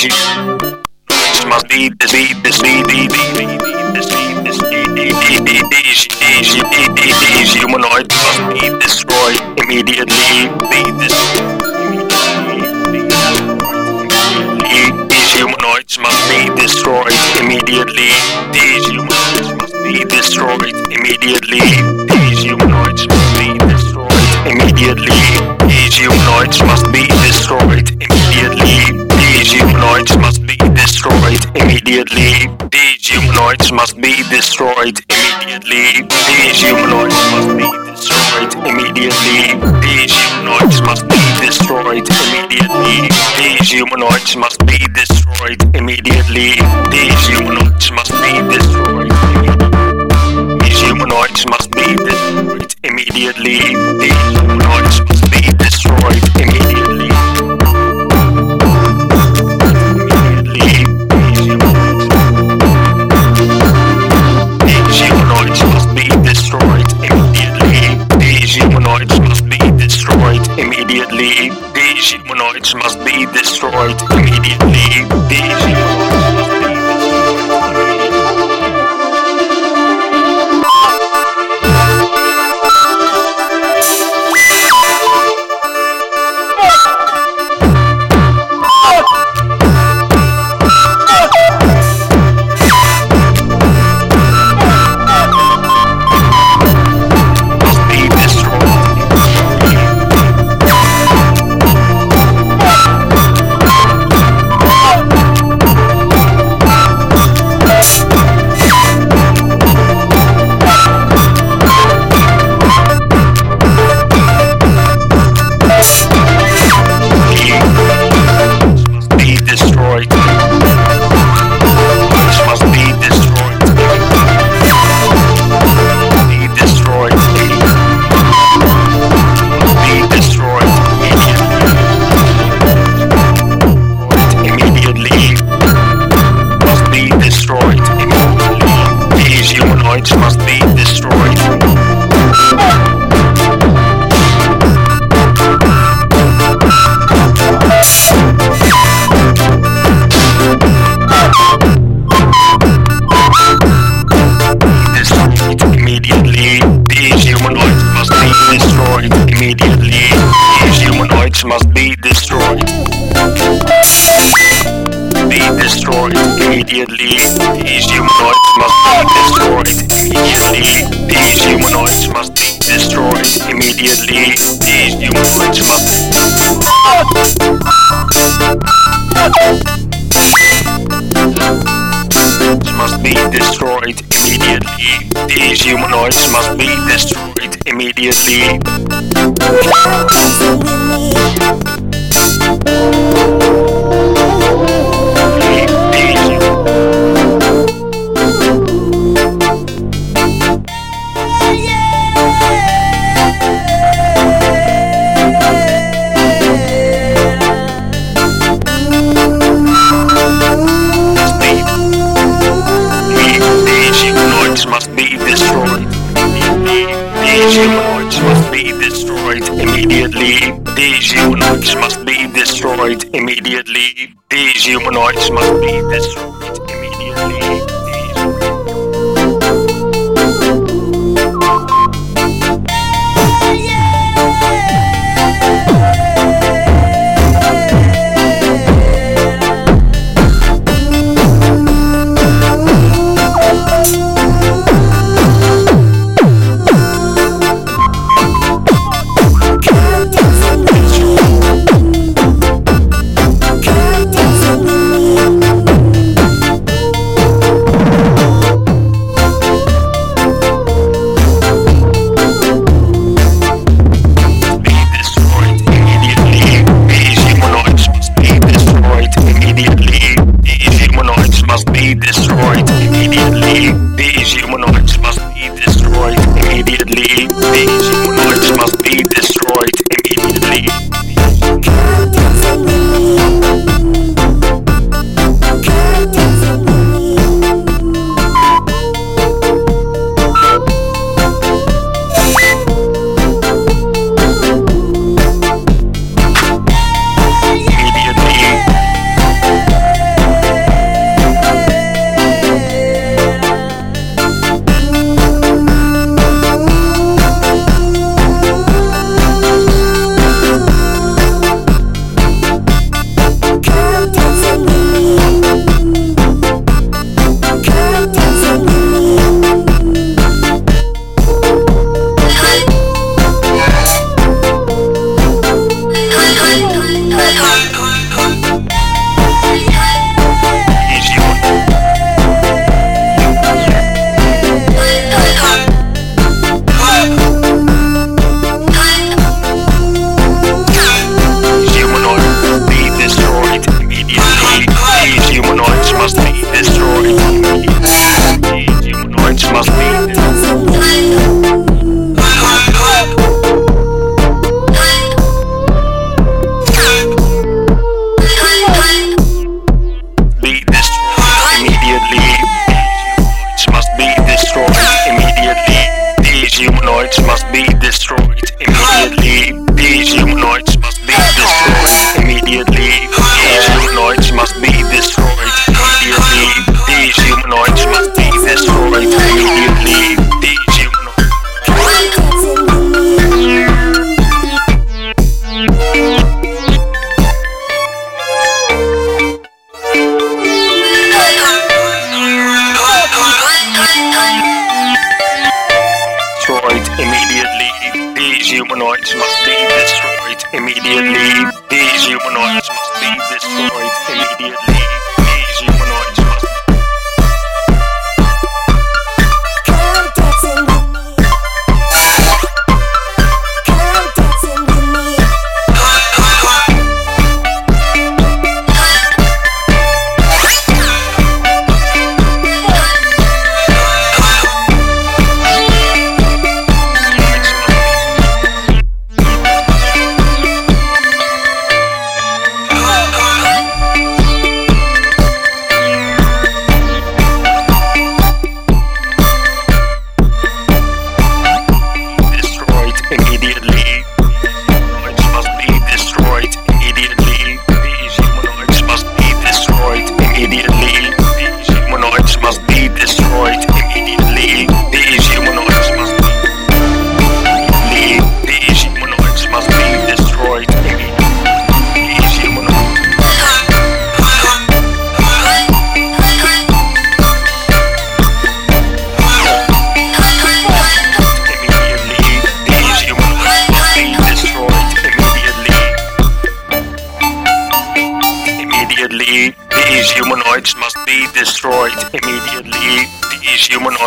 Humanoids must be this, be this, be be be be this, this, must be destroyed immediately. This. These humanoids must be destroyed immediately. These humanoids must be destroyed immediately. These humanoids must be destroyed immediately. These humanoids must be destroyed destroyed immediately. These humanoids must be destroyed immediately. These humanoids must be destroyed immediately. These humanoids must be destroyed immediately. These humanoids must be destroyed immediately. These humanoids must be destroyed immediately. These humanoids must be destroyed immediately. These humanoids immediately. These humanoids must be destroyed immediately. These humanoids must be destroyed immediately. These humanoids must must be destroyed immediately. These humanoids must be destroyed immediately. Humanoids must be destroyed immediately. These humanoids must be destroyed immediately. These humanoids must be destroyed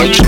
Deutsch,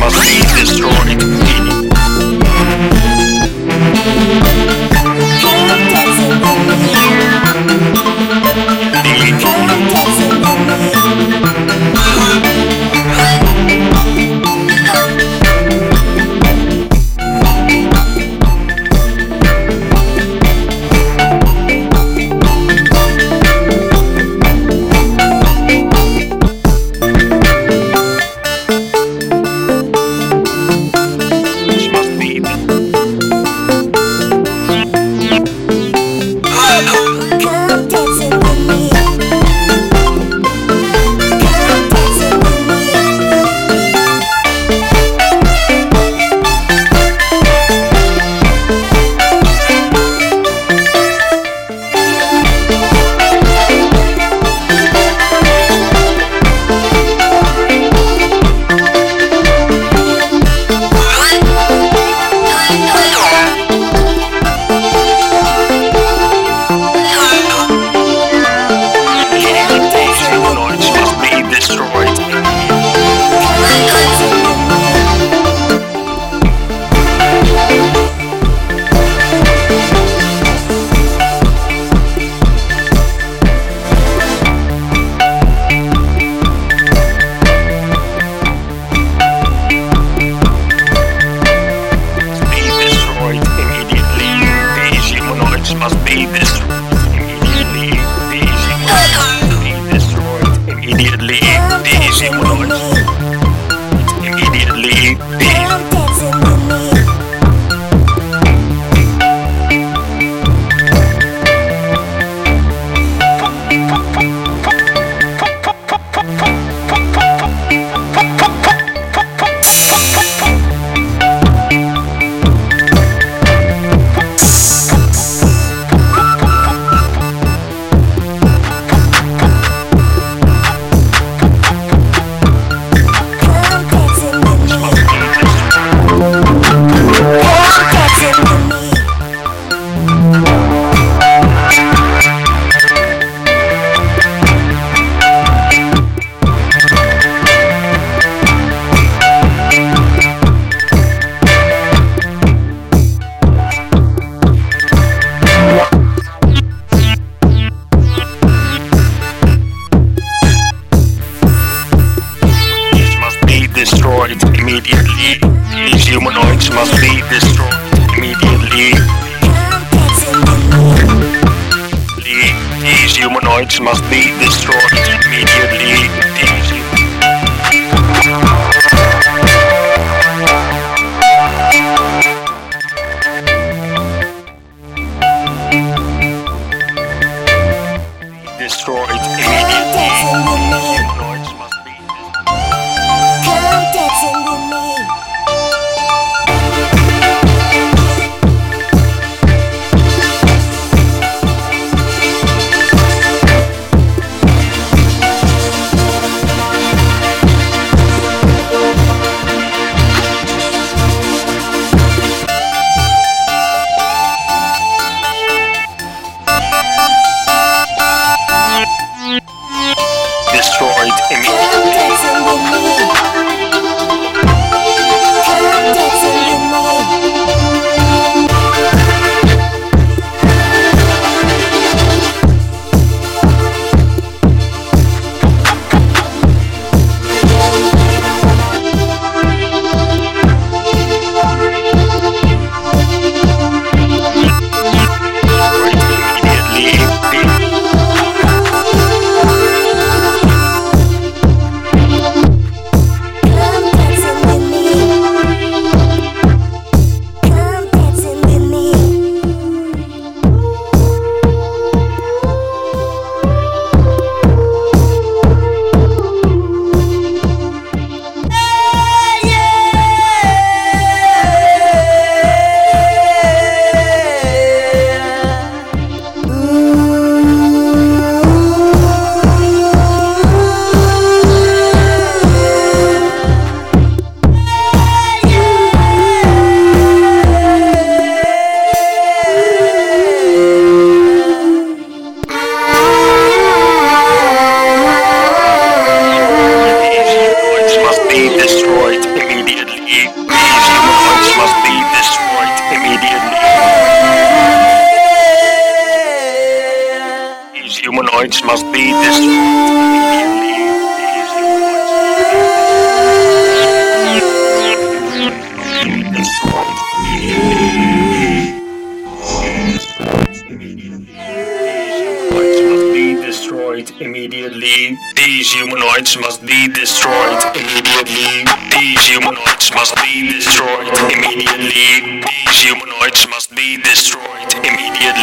Immediately, these humanoids must be destroyed. Immediately, these humanoids must be destroyed. Immediately, these humanoids must be destroyed. Immediately,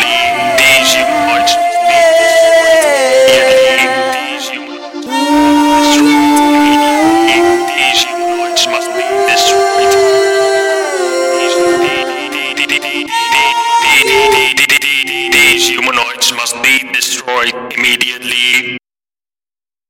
these humanoids must be destroyed. Immediately,